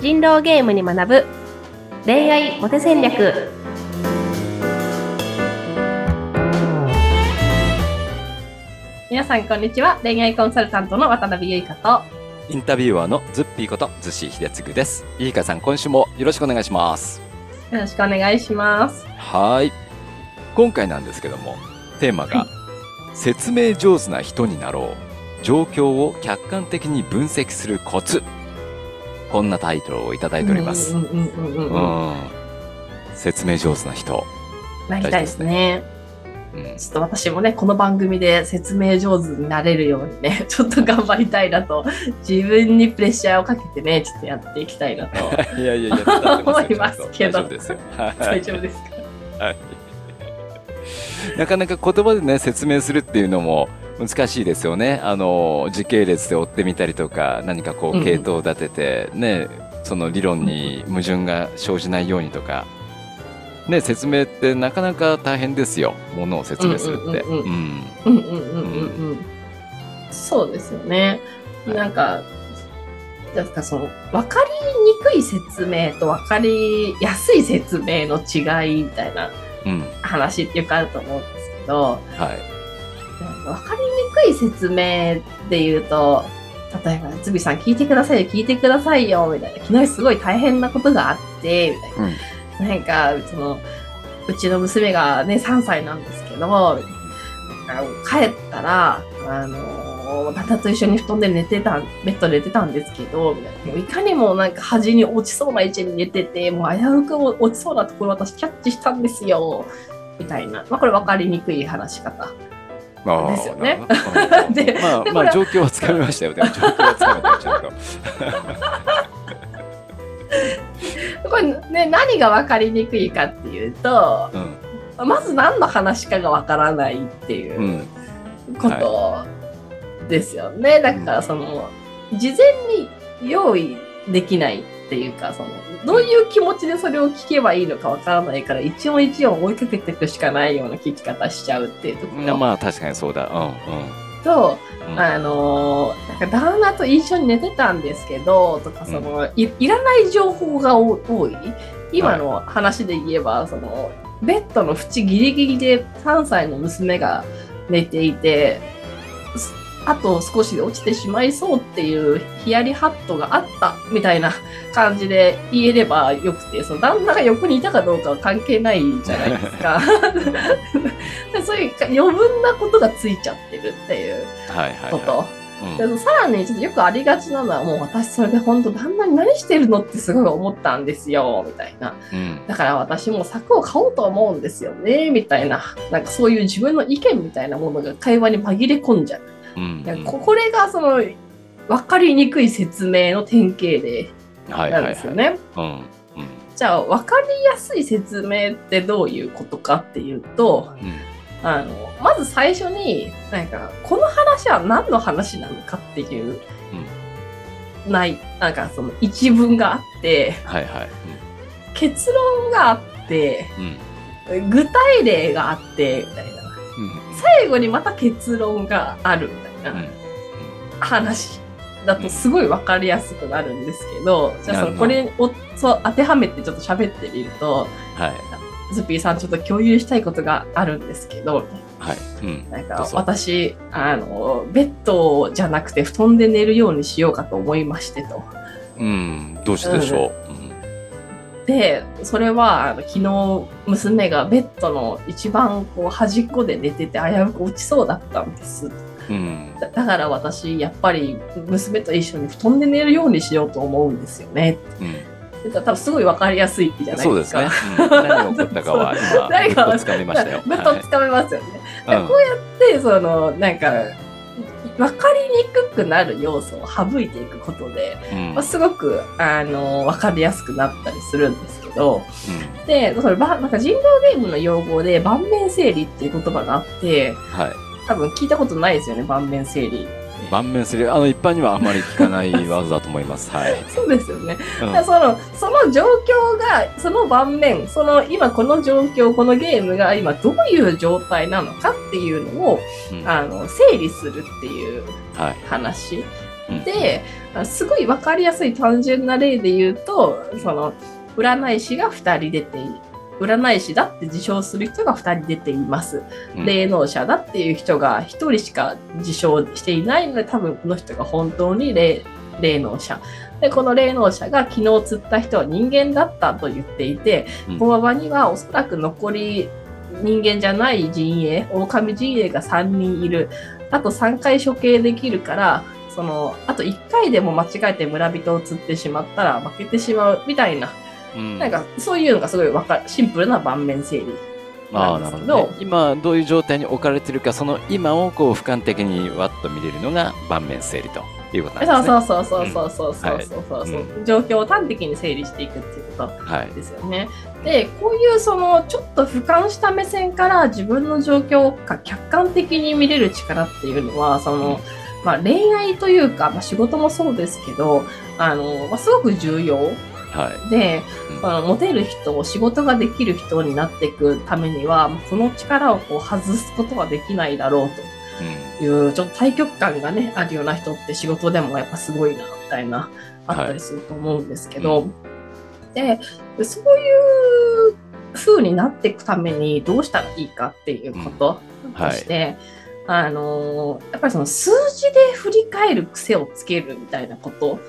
人狼ゲームに学ぶ恋愛モテ戦略皆さんこんにちは恋愛コンサルタントの渡辺由香とインタビュアーのズッピーことズシヒデツグです。いいかさん、今週もよろしくお願いします。よろしくお願いしますはい。今回なんですけども、テーマが、はい説明上手な人になろう。状況を客観的に分析するコツ。こんなタイトルをいただいております。説明上手な人。なりたいですねうん。ちょっと私もねこの番組で説明上手になれるようにね ちょっと頑張りたいなと自分にプレッシャーをかけてねちょっとやっていきたいなと いやいやいや、思いますけど大丈夫ですよ。はい大丈夫ですか？はい。なかなか言葉でね、説明するっていうのも難しいですよね。あの、時系列で追ってみたりとか、何かこう、系統を立てて、ね、その理論に矛盾が生じないようにとか、ね、説明ってなかなか大変ですよ。ものを説明するって。うん。うんうんうんうん。そうですよね。なんか、なんかその分かりにくい説明と分かりやすい説明の違いみたいな話ってよくあると思うんですけど、はい、分かりにくい説明っていうと例えば「ズビさん聞いてくださいよ聞いてくださいよ」みたいな「昨日すごい大変なことがあって」みたいな。うん。なんか、その、うちの娘がね、3歳なんですけど帰ったら、あの、旦那と一緒に布団で寝てた、ベッドで寝てたんですけど、みたいなもういかにもなんか端に落ちそうな位置に寝てて、もう危うく落ちそうなところ私キャッチしたんですよ、みたいな。まあこれ分かりにくい話し方。ですよね。でまあ、まあ、状況はつかみましたよ。でも状況はつかめたよ、ちゃんと。これね、何が分かりにくいかっていうと、うん。まず何の話かが分からないっていう。うん。ことですよね。だからその、事前に用意できないっていうか、その、どういう気持ちでそれを聞けばいいのかわからないから、一音一音追いかけていくしかないような聞き方しちゃうっていうところまあ、確かにそうだ。うん。と、うん。うんあのーなんか旦那と一緒に寝てたんですけど、とかその、いいらない情報が多多い。今の話で言えば、その、ベッドの縁ギリギリで3歳の娘が寝ていて、すあと少しで落ちてしまいそうっていうヒヤリハットがあったみたいな感じで言えればよくて、その旦那が横にいたかどうかは関係ないじゃないですか。でそういう余分なことがついちゃってるっていうはいはい、こと。はい。うんでさらにちょっとよくありがちなのはもう私それで本当旦那に何してるのってすごい思ったんですよみたいなうん。だから私も柵を買おうと思うんですよねみたいななんかそういう自分の意見みたいなものが会話に紛れ込んじゃう、うん。いやここれがその分かりにくい説明の典型例なん。ですよね、うん。うん。じゃあ分かりやすい説明ってどういうことかっていうとうん。あのまず最初になんかこの話は何の話なのかっていう、ないなんかその一文があってはいはい。結論があってうん。うん。具体例があってみたいな最後にまた結論があるみたいな話だとすごい分かりやすくなるんですけど、じゃあそのこれをそう当てはめてちょっと喋ってみるとはい。ズッピーさんちょっと共有したいことがあるんですけどはい。うん。なんか私あのベッドじゃなくて布団で寝るようにしようかと思いましてと。うん。どうしてでしょう？うんでそれはあの昨日娘がベッドの一番こう端っこで寝てて危うく落ちそうだったんですうん。だだから私やっぱり娘と一緒に布団で寝るようにしようと思うんですよねうん。で多分すごい分かりやすいじゃないですかそうですね。うん何が起こったかは今、ぐっとつかみましたよ。ぶっとつかめます よね、はいこうやってそのなんか分かりにくくなる要素を省いていくことで、うんまあ、すごくあの分かりやすくなったりするんですけどうんでそればなんか人狼ゲームの用語で盤面整理っていう言葉があってはい。多分聞いたことないですよね盤面整理。盤面する、あの、一般にはあまり聞かない技だと思います。はい。そうですよね。うんそのその状況がその盤面その今この状況このゲームが今どういう状態なのかっていうのをうんあの整理するっていうはい。話うんで、すごい分かりやすい単純な例で言うと、その、占い師が2人出てい占い師だって自称する人が2人出ています。うん霊能者だっていう人が1人しか自称していないので、多分この人が本当に霊霊能者。で、この霊能者が昨日釣った人は人間だったと言っていて、うんこの場にはおそらく残り人間じゃない陣営、狼陣営が3人いる。あと3回処刑できるから、その、あと1回でも間違えて村人を釣ってしまったら負けてしまうみたいな、うんなんかそういうのがすごいわかシンプルな盤面整理。なですけどね。今どういう状態に置かれてるか、その今をこう俯瞰的にわっと見れるのが盤面整理ということなんですね。そうそうそうそうそうそうそうそうそう、う状況を端的に整理していくっていうことはい。ですよね。で、こういうそのちょっと俯瞰した目線から自分の状況を客観的に見れる力っていうのは、その、まあ恋愛というか、まあ仕事もそうですけど、あの、まあ、すごく重要はい。で、うん。モテる人、仕事ができる人になっていくためには、まあこの力をこう外すことはできないだろうと。うん。いう、ちょっと対極感がね、あるような人って仕事でもやっぱすごいな、みたいな、あったりすると思うんですけど、で、そういう風になっていくためにどうしたらいいかっていうこととして、あのーやっぱりその数字で振り返る癖をつけるみたいなこと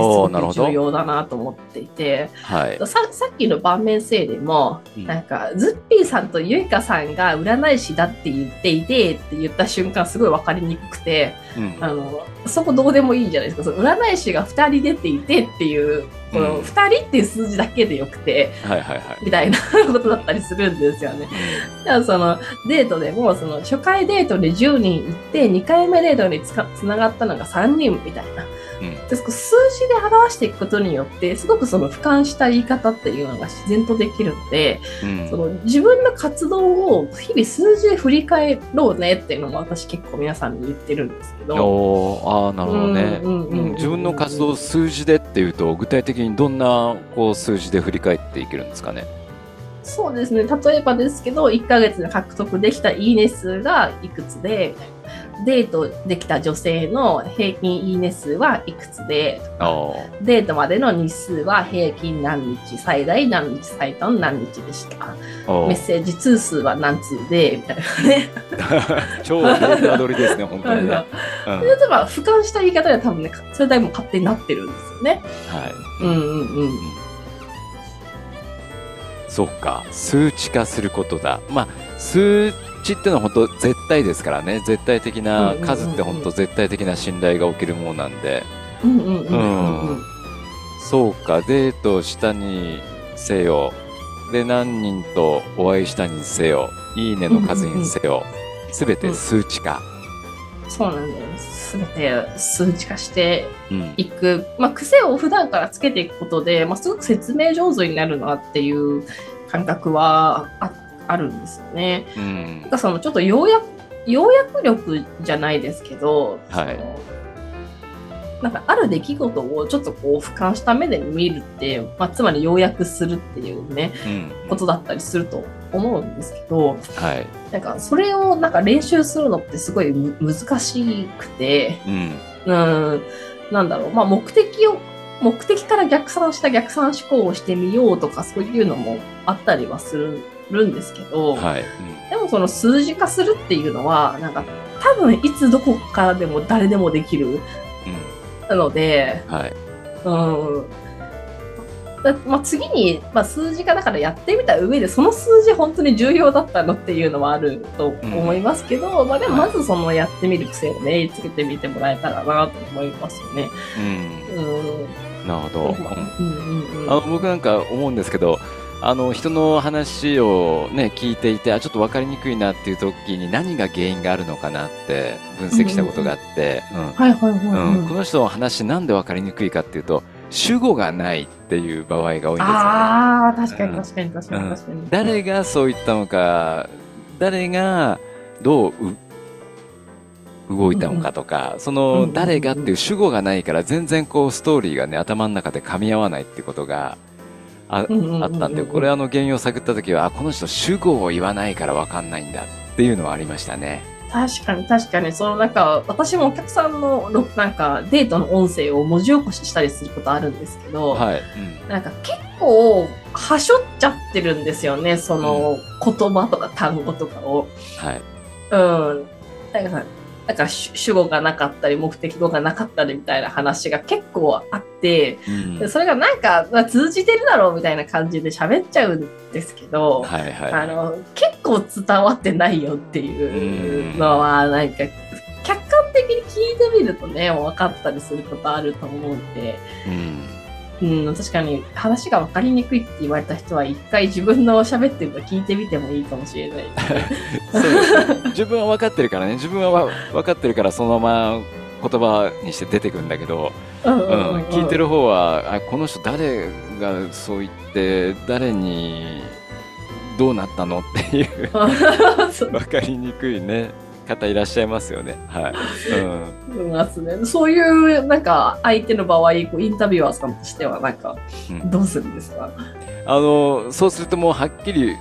す。おごく重要だなと思っていて、はい。ささっきの盤面整理も、うん。なんか、ズッピーさんとユイカさんが占い師だって言っていてって言った瞬間すごい分かりにくくて、うん。あの、そこどうでもいいじゃないですか。その占い師が2人出ていてっていう、こうん。の2人っていう数字だけでよくて、はいはいはい。みたいなことだったりするんですよね。だからそのデートでも、その初回デートで10人行って、2回目デートにつかつながったのが3人みたいな。うん。で数字で表していくことによって、すごくその俯瞰した言い方っていうのが自然とできるので、うん。その自分の活動を日々数字で振り返ろうねっていうのも私結構皆さんに言ってるんですけど、ああなるほどね。うんうんうんうんうん自分の活動を数字でっていうと具体的にどんなこう数字で振り返っていけるんですかね？そうですね。例えばですけど、1ヶ月で獲得できたいいね数がいくつで、デートできた女性の平均いいね数はいくつで、おデートまでの日数は平均何日、最大何日、最短何日でした？おメッセージ通数は何通で、みたいなね。超データ取りですね本当にね、うん。それとまあ、俯瞰した言い方では多分ね、それだけも勝手になってるんですよね。はい。うんうんうん。そっか。数値化することだ。まあ数値ってのは本当絶対ですからね。絶対的なうんうんうんうん。数って本当絶対的な信頼が起きるものなんで。うんうんうんうんうん。そうか。デートしたにせよ。で何人とお会いしたにせよ。いいねの数にせよ。すべて数値化、そうなんです。すべて数値化してうん。いく、まあ、癖を普段からつけていくことで、まあ、すごく説明上手になるなっていう感覚はああるんですよね。うん。かそのちょっと要約要約力じゃないですけど、はい。なんかある出来事をちょっとこう俯瞰した目で見るって、まあ、つまり要約するっていうねうん。ことだったりすると思うんですけどはい。なんかそれをなんか練習するのってすごいむ難しくて。うん。うん、なんだろう、まあ目的を、目的から逆算した逆算思考をしてみようとかそういうのもあったりはするるんですけど、はい、でもその数字化するっていうのは、なんか多分いつどこからでも誰でもできるうんなので、うん。はい。うん。だまあ、次に、まあ、数字化だからやってみた上でその数字本当に重要だったのっていうのはあると思いますけど、まあでもまずそのやってみる癖をねつけてみてもらえたらなと思いますよね。うん。うん。なるほど、うんうんうん。あの僕なんか思うんですけどあの人の話をね聞いていてあちょっと分かりにくいなっていう時に何が原因があるのかなって分析したことがあって、この人の話なんで分かりにくいかっていうと主語がないっていう場合が多いんですよね。ああ、確かに確かに確かに確かに。誰がそう言ったのか誰がどうう動いたのかとか、そうんうんうんの誰がっていう主語がないから全然こうストーリーがね頭の中で噛み合わないっていうことがあうんうんうんうんあったんでこれあの原因を探った時はあこの人主語を言わないから分かんないんだっていうのはありましたね。確かに確かに、そのなんか、私もお客さんのろなんかデートの音声を文字起こししたりすることあるんですけど、はい。うんなんか結構、はしょっちゃってるんですよね、その言葉とか単語とかを。はい。うん。なんかさ、なんか主主語がなかったり、目的語がなかったりみたいな話が結構あって、うんでそれがなんかまあ通じてるだろうみたいな感じで喋っちゃうんですけど、はいはい。あの結構伝わってないよっていうのはなんか客観的に聞いてみるとね分かったりすることあると思うんで、うん。うん、確かに話が分かりにくいって言われた人は一回自分の喋ってるの聞いてみてもいいかもしれない。自分は分かってるからね。自分はわ分かってるからそのまま言葉にして出てくるんだけど、聞いてる方はあこの人誰がそう言って誰にどうなったのっていう。分 かりにくいね方いらっしゃいますよね。はい。うんいますね。そういうなんか相手の場合こうインタビュアーさんとしてはなんかうんどうするんですか、あのそうするともうはっきり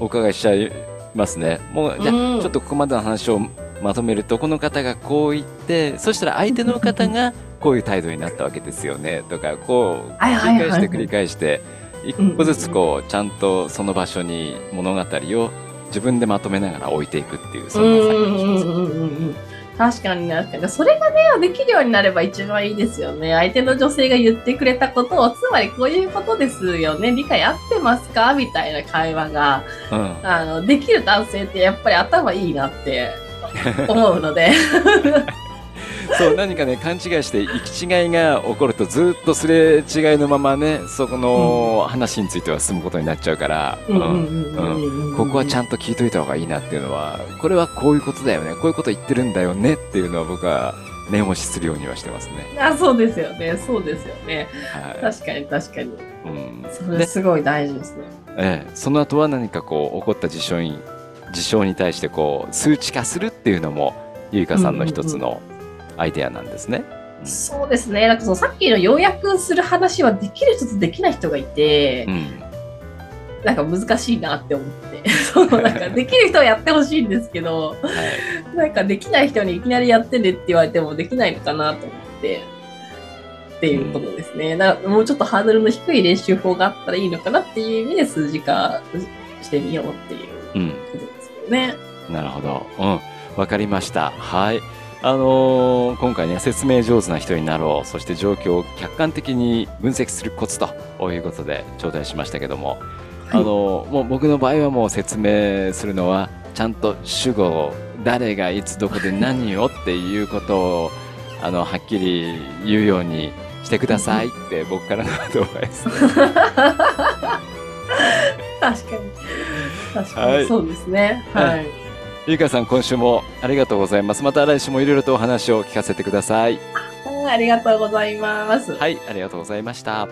お伺いしちゃいますね。もうじゃあ、うんちょっとここまでの話をまとめるとこの方がこう言ってそしたら相手の方がこういう態度になったわけですよねとかこう繰り返して繰り返して一個ずつこうちゃんとその場所に物語を自分でまとめながら置いていくっていうそんな作業をします。うんうんうんうんうん確かに確かにそれがねできるようになれば一番いいですよね相手の女性が言ってくれたことをつまりこういうことですよね理解合ってますかみたいな会話がうんあのできる男性ってやっぱり頭いいなって思うのでそう何かね勘違いして行き違いが起こるとずっとすれ違いのままねそこの話については進むことになっちゃうから、うんここはちゃんんと聞いといた方がいいなっていうのはこれはこういうことだよねこういうこと言ってるんだよねっていうのは僕は念押しするようにはしてますね。あそうですよね。そうですよね。は確かに確かに。いうん、それですごい大事ですね。ええ、その後は何かこう起こった事象に事象に対してこう数値化するっていうのもゆいかさんの一つのアイデアなんですね。そうですね。なんかそのさっきの要約する話はできる人とできない人がいて、うんなんか難しいなって思って。そうなんかできる人はやってほしいんですけど、はいなんかできない人にいきなりやってねって言われてもできないのかなと思って。っていうことですね。だからもうちょっとハードルの低い練習法があったらいいのかなっていう意味で数字化してみようっていううんことですよね。なるほど。うん。わかりました。はい。あのー今回ね、説明上手な人になろう、そして状況を客観的に分析するコツということで頂戴しましたけども、あのーもう僕の場合はもう説明するのは、ちゃんと主語を、誰がいつどこで何をっていうことを、あの、はっきり言うようにしてくださいって僕からのアドバイスで。確かに。確かはいにそうですね。はいはい。ゆいかさん、今週もありがとうございます。また来週もいろいろとお話を聞かせてください。ありがとうございます。はい、ありがとうございました。